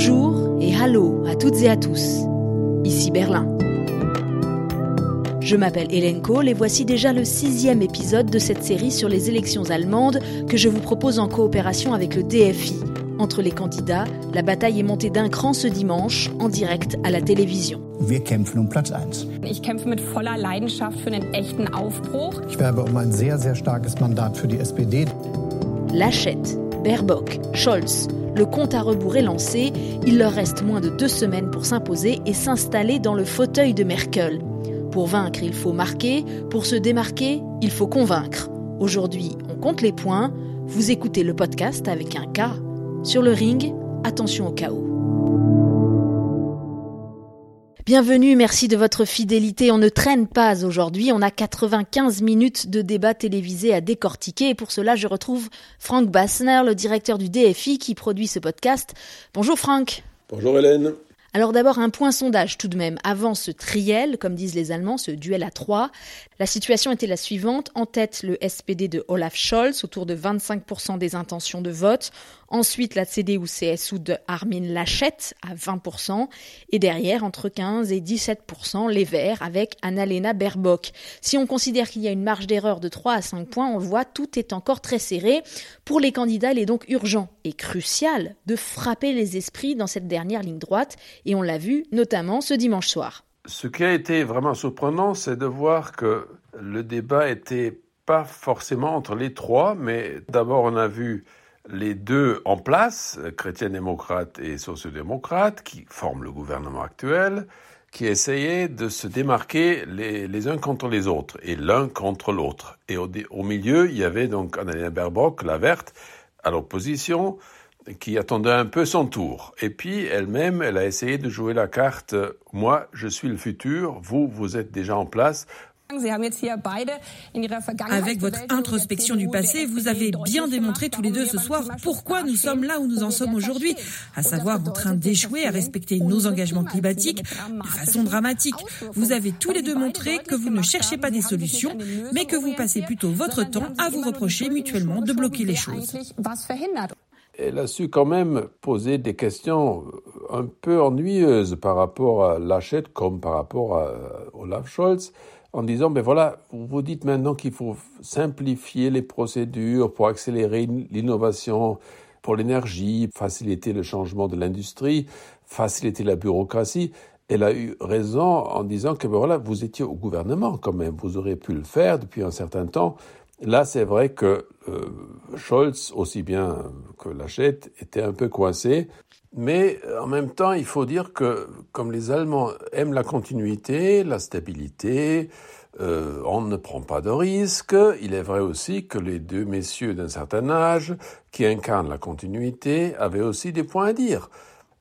Bonjour et hallo à toutes et à tous. Ici Berlin. Je m'appelle Hélène Kohl et voici déjà le sixième épisode de cette série sur les élections allemandes que je vous propose en coopération avec le DFI. Entre les candidats, la bataille est montée d'un cran ce dimanche en direct à la télévision. Wir kämpfen um Platz 1. Ich kämpfe mit voller Leidenschaft für einen echten Aufbruch. Ich werbe um ein sehr, sehr starkes Mandat für die SPD. Lachette, Baerbock, Scholz, le compte à rebours est lancé, il leur reste moins de deux semaines pour s'imposer et s'installer dans le fauteuil de Merkel. Pour vaincre, il faut marquer, pour se démarquer, il faut convaincre. Aujourd'hui, on compte les points, vous écoutez le podcast avec un K. Sur le ring, attention au chaos. Bienvenue, merci de votre fidélité. On ne traîne pas aujourd'hui, on a 95 minutes de débat télévisé à décortiquer et pour cela je retrouve Franck Bassner, le directeur du DFI qui produit ce podcast. Bonjour Franck. Bonjour Hélène. Alors d'abord un point sondage tout de même. Avant ce triel, comme disent les Allemands, ce duel à trois, la situation était la suivante. En tête, le SPD de Olaf Scholz, autour de 25% des intentions de vote. Ensuite, la CDU-CSU de Armin Laschet à 20%. Et derrière, entre 15 et 17%, les Verts avec Annalena Baerbock. Si on considère qu'il y a une marge d'erreur de 3 à 5 points, on voit, tout est encore très serré. Pour les candidats, il est donc urgent et crucial de frapper les esprits dans cette dernière ligne droite. Et on l'a vu notamment ce dimanche soir. Ce qui a été vraiment surprenant, c'est de voir que le débat était pas forcément entre les trois, mais d'abord on a vu les deux en place, chrétiens-démocrates et sociaux-démocrates, qui forment le gouvernement actuel, qui essayaient de se démarquer les, uns contre les autres et l'un contre l'autre. Et au, au, milieu, il y avait donc Annalena Baerbock, la verte, à l'opposition, qui attendait un peu son tour. Et puis elle-même, elle a essayé de jouer la carte. Moi, je suis le futur, vous, vous êtes déjà en place, avec votre introspection du passé, vous avez bien démontré tous les deux ce soir pourquoi nous sommes là où nous en sommes aujourd'hui, à savoir en train d'échouer à respecter nos engagements climatiques de façon dramatique. Vous avez tous les deux montré que vous ne cherchez pas des solutions, mais que vous passez plutôt votre temps à vous reprocher mutuellement de bloquer les choses elle a su quand même poser des questions un peu ennuyeuses par rapport à Lachette comme par rapport à Olaf Scholz, en disant, ben voilà, vous vous dites maintenant qu'il faut simplifier les procédures pour accélérer l'innovation pour l'énergie, faciliter le changement de l'industrie, faciliter la bureaucratie. Elle a eu raison en disant que ben voilà, vous étiez au gouvernement quand même, vous auriez pu le faire depuis un certain temps. Là, c'est vrai que euh, Scholz, aussi bien que Lachette, était un peu coincé. Mais en même temps, il faut dire que comme les Allemands aiment la continuité, la stabilité, euh, on ne prend pas de risques. Il est vrai aussi que les deux messieurs d'un certain âge, qui incarnent la continuité, avaient aussi des points à dire.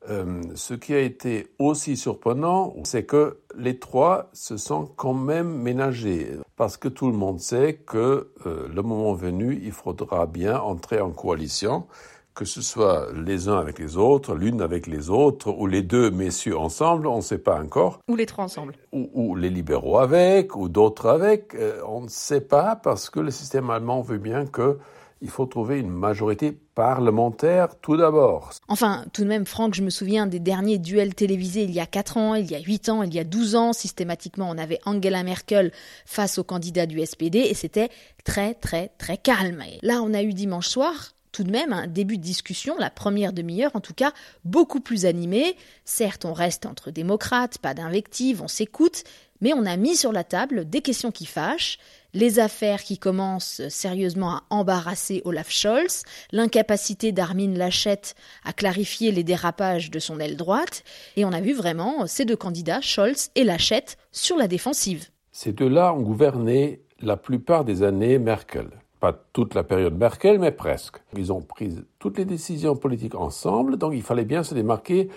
Euh, ce qui a été aussi surprenant, c'est que les trois se sont quand même ménagés, parce que tout le monde sait que euh, le moment venu, il faudra bien entrer en coalition, que ce soit les uns avec les autres, l'une avec les autres, ou les deux messieurs ensemble, on ne sait pas encore. Ou les trois ensemble. Ou, les libéraux avec, ou d'autres avec, euh, on ne sait pas, parce que le système allemand veut bien que il faut trouver une majorité parlementaire tout d'abord. Enfin, tout de même, Franck, je me souviens des derniers duels télévisés il y a 4 ans, il y a 8 ans, il y a 12 ans. Systématiquement, on avait Angela Merkel face au candidat du SPD et c'était très, très, très calme. Là, on a eu dimanche soir tout de même un début de discussion, la première demi-heure en tout cas, beaucoup plus animée. Certes, on reste entre démocrates, pas d'invectives, on s'écoute, mais on a mis sur la table des questions qui fâchent, les affaires qui commencent sérieusement à embarrasser Olaf Scholz, l'incapacité d'Armin Laschet à clarifier les dérapages de son aile droite, et on a vu vraiment ces deux candidats, Scholz et Laschet, sur la défensive. Ces deux-là ont gouverné la plupart des années Merkel. Pas toute la période Merkel, mais presque. Ils ont pris toutes les décisions politiques ensemble, donc il fallait bien se démarquer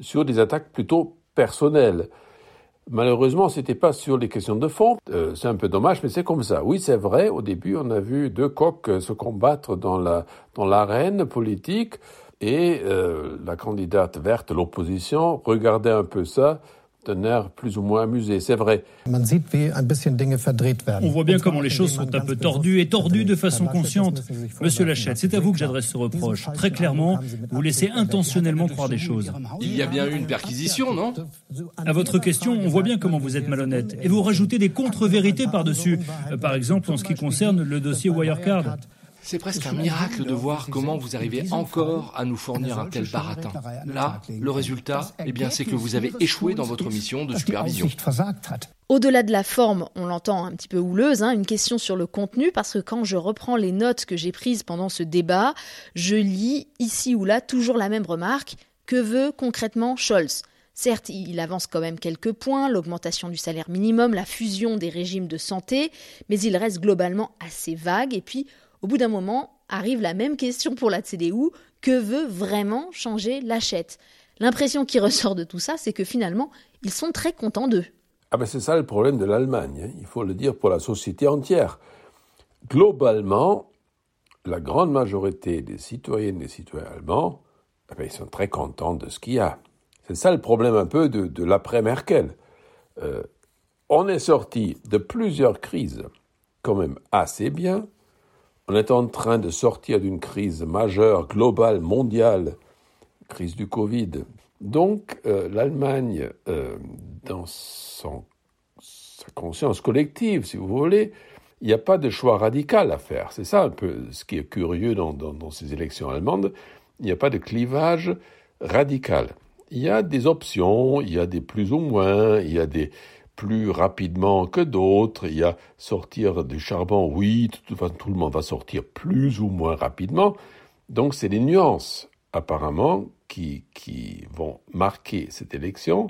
sur des attaques plutôt personnelles. Malheureusement, c'était pas sur les questions de fond. Euh, c'est un peu dommage, mais c'est comme ça. Oui, c'est vrai. Au début, on a vu deux coqs se combattre dans la dans l'arène politique, et euh, la candidate verte, l'opposition, regardait un peu ça d'un air plus ou moins amusé, c'est vrai. Man sieht, wie ein bisschen Dinge verdreht werden. On voit bien comment les choses sont un peu tordues et tordues de façon consciente. Monsieur Lachette, c'est à vous que j'adresse ce reproche. Très clairement, vous laissez intentionnellement croire des choses. Il y a bien eu une perquisition, non À votre question, on voit bien comment vous êtes malhonnête. Et vous rajoutez des contre-vérités par-dessus. Euh, Par exemple, en ce qui concerne le dossier Wirecard. C'est presque un miracle de voir comment vous arrivez encore à nous fournir un tel baratin. Là, le résultat, eh bien, c'est que vous avez échoué dans votre mission de supervision. Au-delà de la forme, on l'entend un petit peu houleuse, hein, une question sur le contenu, parce que quand je reprends les notes que j'ai prises pendant ce débat, je lis ici ou là toujours la même remarque. Que veut concrètement Scholz? Certes, il avance quand même quelques points, l'augmentation du salaire minimum, la fusion des régimes de santé, mais il reste globalement assez vague. Et puis, au bout d'un moment, arrive la même question pour la CDU, que veut vraiment changer Lachette L'impression qui ressort de tout ça, c'est que finalement, ils sont très contents d'eux. Ah ben c'est ça le problème de l'Allemagne, hein. il faut le dire pour la société entière. Globalement, la grande majorité des citoyennes et des citoyens allemands, eh ben, ils sont très contents de ce qu'il y a. C'est ça le problème un peu de, de l'après-Merkel. Euh, on est sorti de plusieurs crises quand même assez bien. On est en train de sortir d'une crise majeure, globale, mondiale, crise du Covid. Donc euh, l'Allemagne, euh, dans son, sa conscience collective, si vous voulez, il n'y a pas de choix radical à faire. C'est ça un peu ce qui est curieux dans, dans, dans ces élections allemandes. Il n'y a pas de clivage radical. Il y a des options, il y a des plus ou moins, il y a des plus rapidement que d'autres, il y a sortir du charbon, oui, tout le monde va sortir plus ou moins rapidement. Donc c'est des nuances apparemment qui, qui vont marquer cette élection.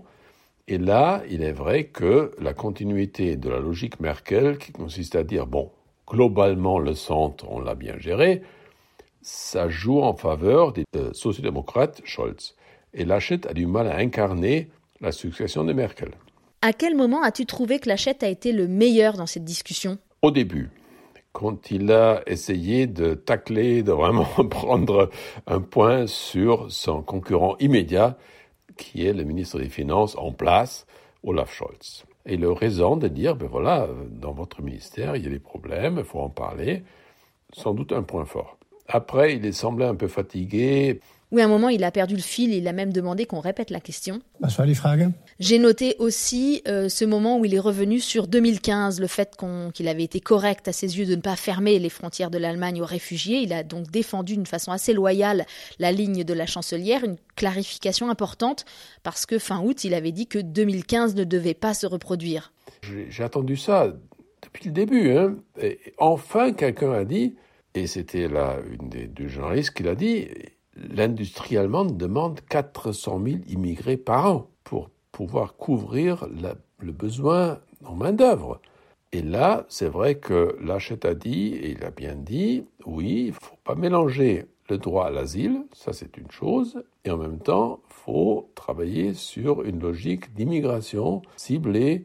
Et là, il est vrai que la continuité de la logique Merkel, qui consiste à dire, bon, globalement, le centre, on l'a bien géré, ça joue en faveur des euh, sociodémocrates Scholz. Et Laschet a du mal à incarner la succession de Merkel. À quel moment as-tu trouvé que Lachette a été le meilleur dans cette discussion? Au début, quand il a essayé de tacler, de vraiment prendre un point sur son concurrent immédiat, qui est le ministre des Finances en place, Olaf Scholz. Et a raison de dire, ben voilà, dans votre ministère, il y a des problèmes, il faut en parler. Sans doute un point fort. Après, il est semblé un peu fatigué. Oui, à un moment, il a perdu le fil et il a même demandé qu'on répète la question. Die Frage? J'ai noté aussi euh, ce moment où il est revenu sur 2015, le fait qu'il avait été correct à ses yeux de ne pas fermer les frontières de l'Allemagne aux réfugiés. Il a donc défendu d'une façon assez loyale la ligne de la chancelière, une clarification importante parce que fin août, il avait dit que 2015 ne devait pas se reproduire. J'ai j'ai attendu ça depuis le début. Hein. Et enfin, quelqu'un a dit, et c'était là une des deux journalistes qui l'a dit, l'industrie allemande demande 400 000 immigrés par an pour pouvoir couvrir le besoin en main-d'œuvre. Et là, c'est vrai que Lachette a dit, et il a bien dit, oui, il ne faut pas mélanger le droit à l'asile, ça c'est une chose, et en même temps, il faut travailler sur une logique d'immigration ciblée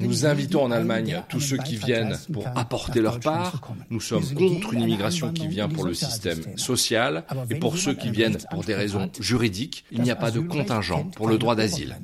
Nous invitons en Allemagne tous ceux qui viennent pour apporter leur part. Nous sommes contre une immigration qui vient pour le système social et pour ceux qui viennent pour des raisons juridiques. Il n'y a pas de contingent pour le droit d'asile.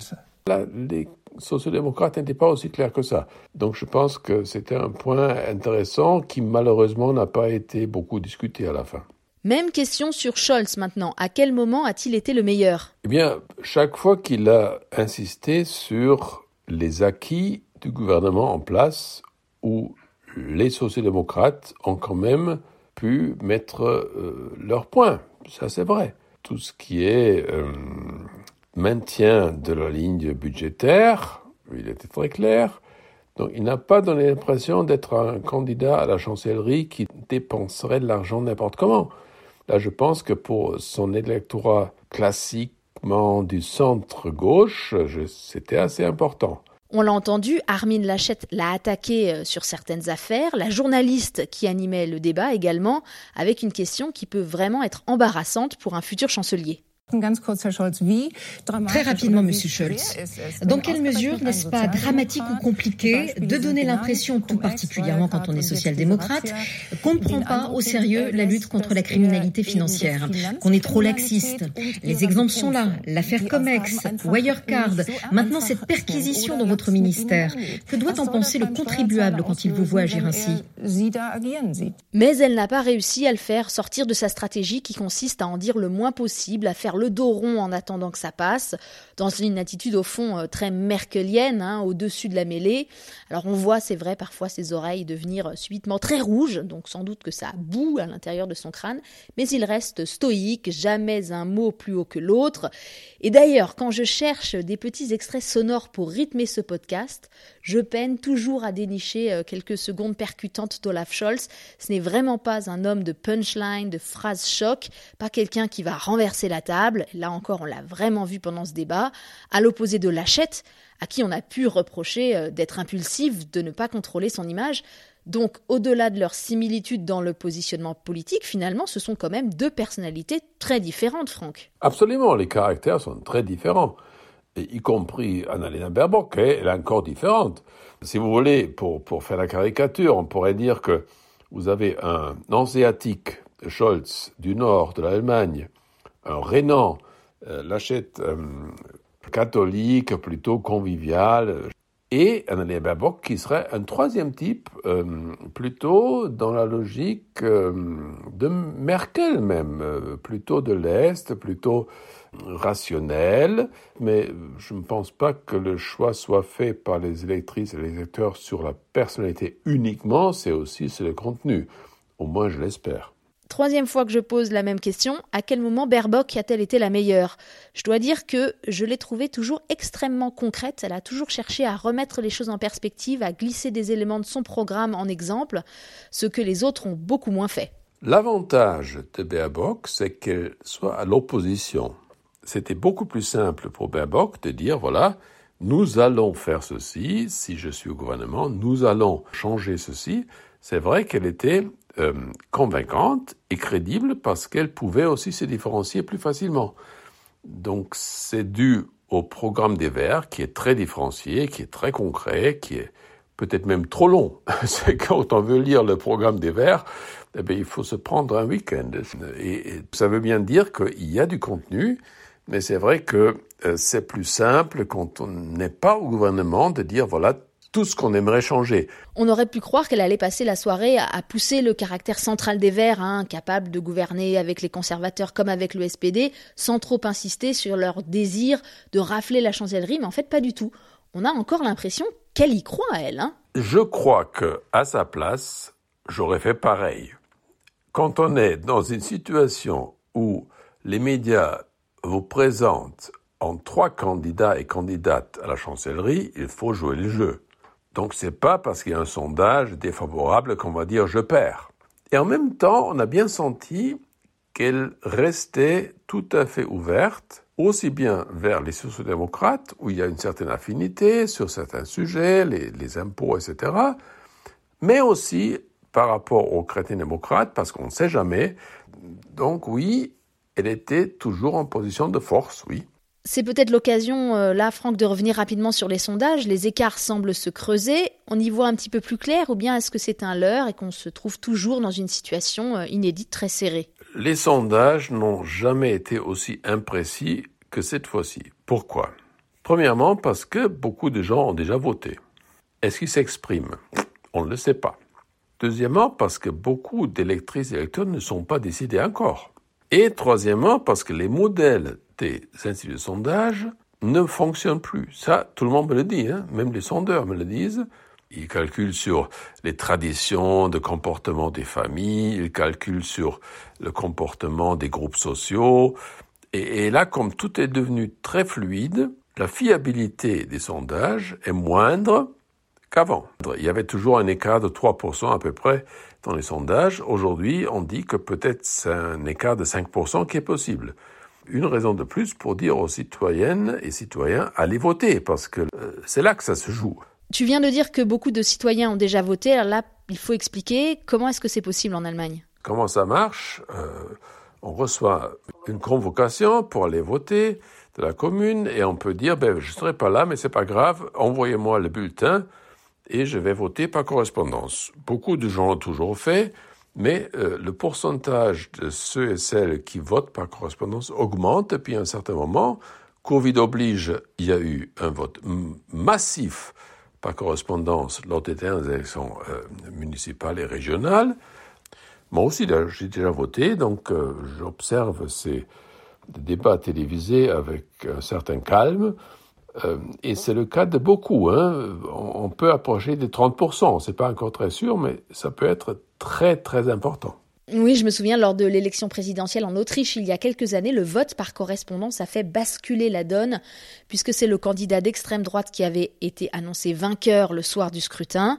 Les sociodémocrates n'étaient pas aussi clairs que ça. Donc je pense que c'était un point intéressant qui malheureusement n'a pas été beaucoup discuté à la fin. Même question sur Scholz maintenant. À quel moment a-t-il été le meilleur? Eh bien, chaque fois qu'il a insisté sur les acquis du gouvernement en place, où les sociodémocrates ont quand même pu mettre euh, leur point. Ça, c'est vrai. Tout ce qui est euh, maintien de la ligne budgétaire, il était très clair. Donc, il n'a pas donné l'impression d'être un candidat à la chancellerie qui dépenserait de l'argent n'importe comment. Là, je pense que pour son électorat classiquement du centre-gauche, c'était assez important. On l'a entendu, Armin Lachette l'a attaqué euh, sur certaines affaires, la journaliste qui animait le débat également, avec une question qui peut vraiment être embarrassante pour un futur chancelier. Très rapidement, Monsieur Scholz. Dans quelle mesure n'est-ce pas dramatique ou compliqué de donner l'impression, tout particulièrement quand on est social-démocrate, qu'on ne prend pas au sérieux la lutte contre la criminalité financière, qu'on est trop laxiste Les exemples sont là. L'affaire Comex, Wirecard, maintenant cette perquisition dans votre ministère. Que doit en penser le contribuable quand il vous voit agir ainsi Mais elle n'a pas réussi à le faire sortir de sa stratégie qui consiste à en dire le moins possible, à faire le dos rond en attendant que ça passe, dans une attitude au fond euh, très merkelienne, hein, au-dessus de la mêlée. Alors on voit, c'est vrai, parfois ses oreilles devenir euh, subitement très rouges, donc sans doute que ça boue à l'intérieur de son crâne, mais il reste stoïque, jamais un mot plus haut que l'autre. Et d'ailleurs, quand je cherche des petits extraits sonores pour rythmer ce podcast, je peine toujours à dénicher euh, quelques secondes percutantes d'Olaf Scholz. Ce n'est vraiment pas un homme de punchline, de phrases choc, pas quelqu'un qui va renverser la table. Là encore, on l'a vraiment vu pendant ce débat. À l'opposé de Lachette, à qui on a pu reprocher euh, d'être impulsif, de ne pas contrôler son image. Donc, au-delà de leur similitude dans le positionnement politique, finalement, ce sont quand même deux personnalités très différentes, Franck. Absolument, les caractères sont très différents, y compris Annalena Baerbock, elle est encore différente. Si vous voulez, pour, pour faire la caricature, on pourrait dire que vous avez un hanséatique, Scholz, du nord de l'Allemagne, un Rénan, euh, euh, catholique, plutôt convivial, et Annalena Baerbock qui serait un troisième type, euh, plutôt dans la logique euh, de Merkel même, plutôt de l'Est, plutôt rationnel, mais je ne pense pas que le choix soit fait par les électrices et les électeurs sur la personnalité uniquement, c'est aussi sur le contenu, au moins je l'espère. Troisième fois que je pose la même question, à quel moment Baerbock a-t-elle été la meilleure? Je dois dire que je l'ai trouvée toujours extrêmement concrète, elle a toujours cherché à remettre les choses en perspective, à glisser des éléments de son programme en exemple, ce que les autres ont beaucoup moins fait. L'avantage de Baerbock, c'est qu'elle soit à l'opposition. C'était beaucoup plus simple pour Baerbock de dire, voilà, nous allons faire ceci, si je suis au gouvernement, nous allons changer ceci. C'est vrai qu'elle était euh, convaincante et crédible parce qu'elle pouvait aussi se différencier plus facilement. Donc c'est dû au programme des Verts qui est très différencié, qui est très concret, qui est peut-être même trop long. c'est quand on veut lire le programme des Verts, eh bien, il faut se prendre un week-end. Et, ça veut bien dire qu'il y a du contenu, mais c'est vrai que euh, c'est plus simple quand on n'est pas au gouvernement de dire voilà tout ce qu'on aimerait changer. On aurait pu croire qu'elle allait passer la soirée à pousser le caractère central des Verts, hein, capable de gouverner avec les conservateurs comme avec le SPD, sans trop insister sur leur désir de rafler la chancellerie, mais en fait pas du tout. On a encore l'impression qu'elle y croit, elle. Hein. Je crois que, à sa place, j'aurais fait pareil. Quand on est dans une situation où les médias vous présentent en trois candidats et candidates à la chancellerie, il faut jouer le jeu. Donc c'est pas parce qu'il y a un sondage défavorable qu'on va dire je perds. Et en même temps, on a bien senti qu'elle restait tout à fait ouverte, aussi bien vers les sociodémocrates, où il y a une certaine affinité sur certains sujets, les, les impôts, etc., mais aussi par rapport aux chrétiens démocrates, parce qu'on ne sait jamais. Donc oui, elle était toujours en position de force, oui. C'est peut-être l'occasion, euh, là, Franck, de revenir rapidement sur les sondages. Les écarts semblent se creuser. On y voit un petit peu plus clair ou bien est-ce que c'est un leurre et qu'on se trouve toujours dans une situation euh, inédite très serrée? Les sondages n'ont jamais été aussi imprécis que cette fois-ci. Pourquoi? Premièrement, parce que beaucoup de gens ont déjà voté. Est-ce qu'ils s'expriment? On ne le sait pas. Deuxièmement, parce que beaucoup d'électrices et électeurs ne sont pas décidés encore. Et troisièmement, parce que les modèles des instituts de sondage ne fonctionnent plus. Ça, tout le monde me le dit, hein. même les sondeurs me le disent. Ils calculent sur les traditions de comportement des familles, ils calculent sur le comportement des groupes sociaux. Et là, comme tout est devenu très fluide, la fiabilité des sondages est moindre qu'avant. Il y avait toujours un écart de 3% à peu près dans les sondages. Aujourd'hui, on dit que peut-être c'est un écart de 5% qui est possible. Une raison de plus pour dire aux citoyennes et citoyens allez voter, parce que euh, c'est là que ça se joue. Tu viens de dire que beaucoup de citoyens ont déjà voté. Alors là, il faut expliquer comment est-ce que c'est possible en Allemagne. Comment ça marche euh, on reçoit une convocation pour aller voter de la commune et on peut dire ben je serai pas là mais c'est pas grave, envoyez-moi le bulletin et je vais voter par correspondance. Beaucoup de gens l'ont toujours fait, mais euh, le pourcentage de ceux et celles qui votent par correspondance augmente et puis à un certain moment, Covid oblige, il y a eu un vote massif par correspondance lors des élections euh, municipales et régionales. Moi aussi, j'ai déjà voté, donc euh, j'observe ces débats télévisés avec un certain calme. Euh, et c'est le cas de beaucoup. Hein. On, peut approcher des 30%. C'est pas encore très sûr, mais ça peut être très très important. Oui, je me souviens, lors de l'élection présidentielle en Autriche, il y a quelques années, le vote par correspondance a fait basculer la donne, puisque c'est le candidat d'extrême droite qui avait été annoncé vainqueur le soir du scrutin.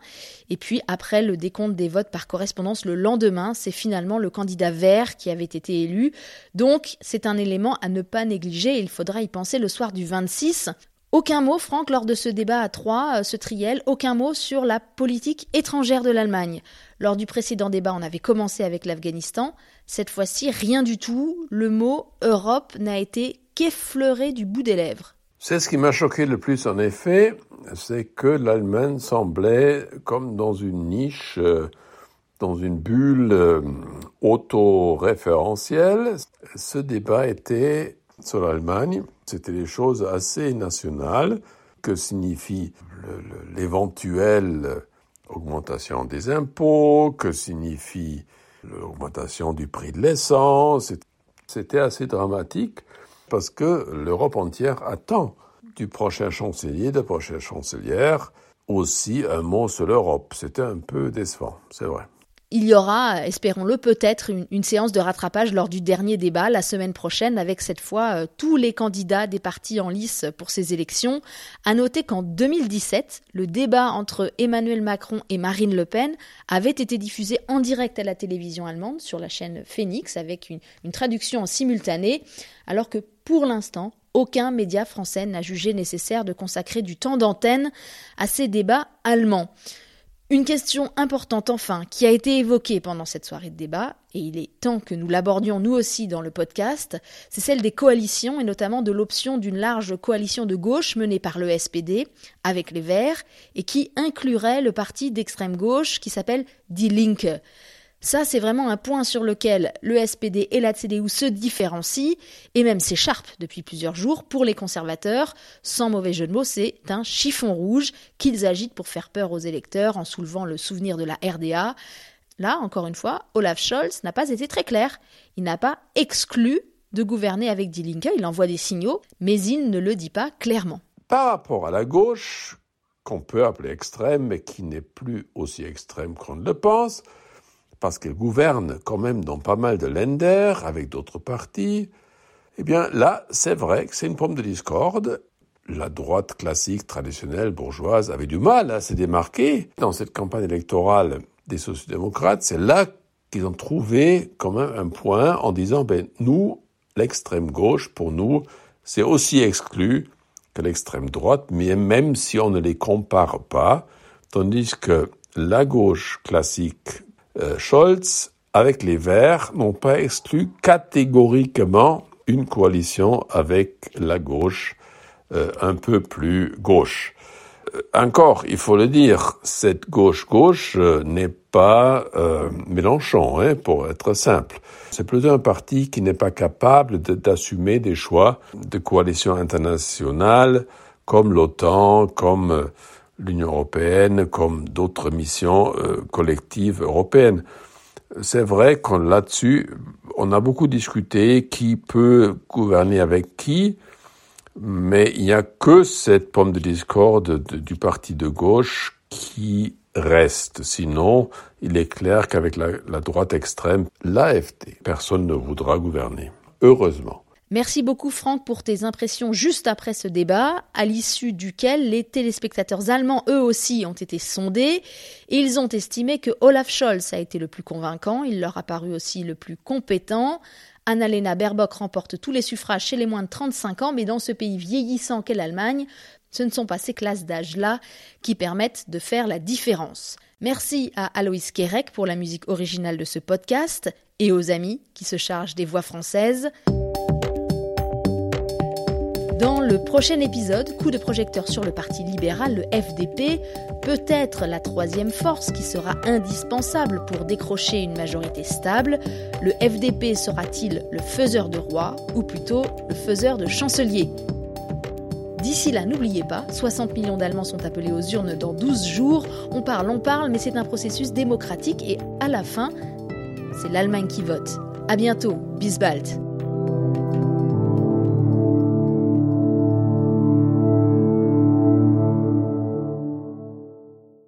Et puis, après le décompte des votes par correspondance le lendemain, c'est finalement le candidat vert qui avait été élu. Donc, c'est un élément à ne pas négliger. Il faudra y penser le soir du 26. Aucun mot, Franck, lors de ce débat à trois, euh, ce triel, aucun mot sur la politique étrangère de l'Allemagne. Lors du précédent débat, on avait commencé avec l'Afghanistan. Cette fois-ci, rien du tout. Le mot Europe n'a été qu'effleuré du bout des lèvres. C'est ce qui m'a choqué le plus, en effet, c'est que l'Allemagne semblait comme dans une niche, euh, dans une bulle euh, autoréférentielle. Ce débat était sur l'Allemagne c'était des choses assez nationales. Que signifie l'éventuelle augmentation des impôts Que signifie l'augmentation du prix de l'essence C'était assez dramatique parce que l'Europe entière attend du prochain chancelier, de la prochaine chancelière, aussi un mot sur l'Europe. C'était un peu décevant, c'est vrai. Il y aura, espérons-le, peut-être une, séance de rattrapage lors du dernier débat la semaine prochaine avec cette fois euh, tous les candidats des partis en lice pour ces élections. À noter qu'en 2017, le débat entre Emmanuel Macron et Marine Le Pen avait été diffusé en direct à la télévision allemande sur la chaîne Phoenix avec une, une traduction en simultané, alors que pour l'instant, aucun média français n'a jugé nécessaire de consacrer du temps d'antenne à ces débats allemands. Une question importante enfin, qui a été évoquée pendant cette soirée de débat, et il est temps que nous l'abordions nous aussi dans le podcast, c'est celle des coalitions et notamment de l'option d'une large coalition de gauche menée par le SPD avec les Verts et qui inclurait le parti d'extrême gauche qui s'appelle Die Linke. Ça, c'est vraiment un point sur lequel le SPD et la CDU se différencient et même s'écharpent depuis plusieurs jours. Pour les conservateurs, sans mauvais jeu de mots, c'est un chiffon rouge qu'ils agitent pour faire peur aux électeurs en soulevant le souvenir de la RDA. Là, encore une fois, Olaf Scholz n'a pas été très clair. Il n'a pas exclu de gouverner avec Die Linke, il envoie des signaux, mais il ne le dit pas clairement. Par rapport à la gauche, qu'on peut appeler extrême, mais qui n'est plus aussi extrême qu'on le pense, parce qu'elle gouverne quand même dans pas mal de Länder avec d'autres partis, eh bien là, c'est vrai que c'est une pomme de discorde. La droite classique, traditionnelle, bourgeoise avait du mal à se démarquer. Dans cette campagne électorale des sociodémocrates, c'est là qu'ils ont trouvé quand même un point en disant, ben, nous, l'extrême gauche, pour nous, c'est aussi exclu que l'extrême droite, mais même si on ne les compare pas, tandis que la gauche classique euh, Scholz, avec les Verts, n'ont pas exclu catégoriquement une coalition avec la gauche euh, un peu plus gauche. Euh, encore, il faut le dire, cette gauche-gauche n'est pas Mélenchon, hein, pour être simple. C'est plutôt un parti qui n'est pas capable d'assumer des choix de coalition internationale comme l'OTAN, comme l'Union européenne comme d'autres missions euh, collectives européennes. C'est vrai qu'on là-dessus, on a beaucoup discuté qui peut gouverner avec qui, mais il n'y a que cette pomme de discorde du parti de gauche qui reste. Sinon, il est clair qu'avec la, droite extrême, l'AFD, personne ne voudra gouverner. Heureusement. Merci beaucoup Franck pour tes impressions juste après ce débat, à l'issue duquel les téléspectateurs allemands eux aussi ont été sondés et ils ont estimé que Olaf Scholz a été le plus convaincant, il leur a paru aussi le plus compétent. Annalena Baerbock remporte tous les suffrages chez les moins de 35 ans, mais dans ce pays vieillissant qu'est l'Allemagne, ce ne sont pas ces classes d'âge-là qui permettent de faire la différence. Merci à Aloïs Kerek pour la musique originale de ce podcast et aux amis qui se chargent des voix françaises. Dans le prochain épisode, coup de projecteur sur le Parti libéral, le FDP, peut-être la troisième force qui sera indispensable pour décrocher une majorité stable. Le FDP sera-t-il le faiseur de roi ou plutôt le faiseur de chancelier? D'ici là, n'oubliez pas, 60 millions d'Allemands sont appelés aux urnes dans 12 jours. On parle, on parle, mais c'est un processus démocratique et à la fin, c'est l'Allemagne qui vote. À bientôt, bis bald.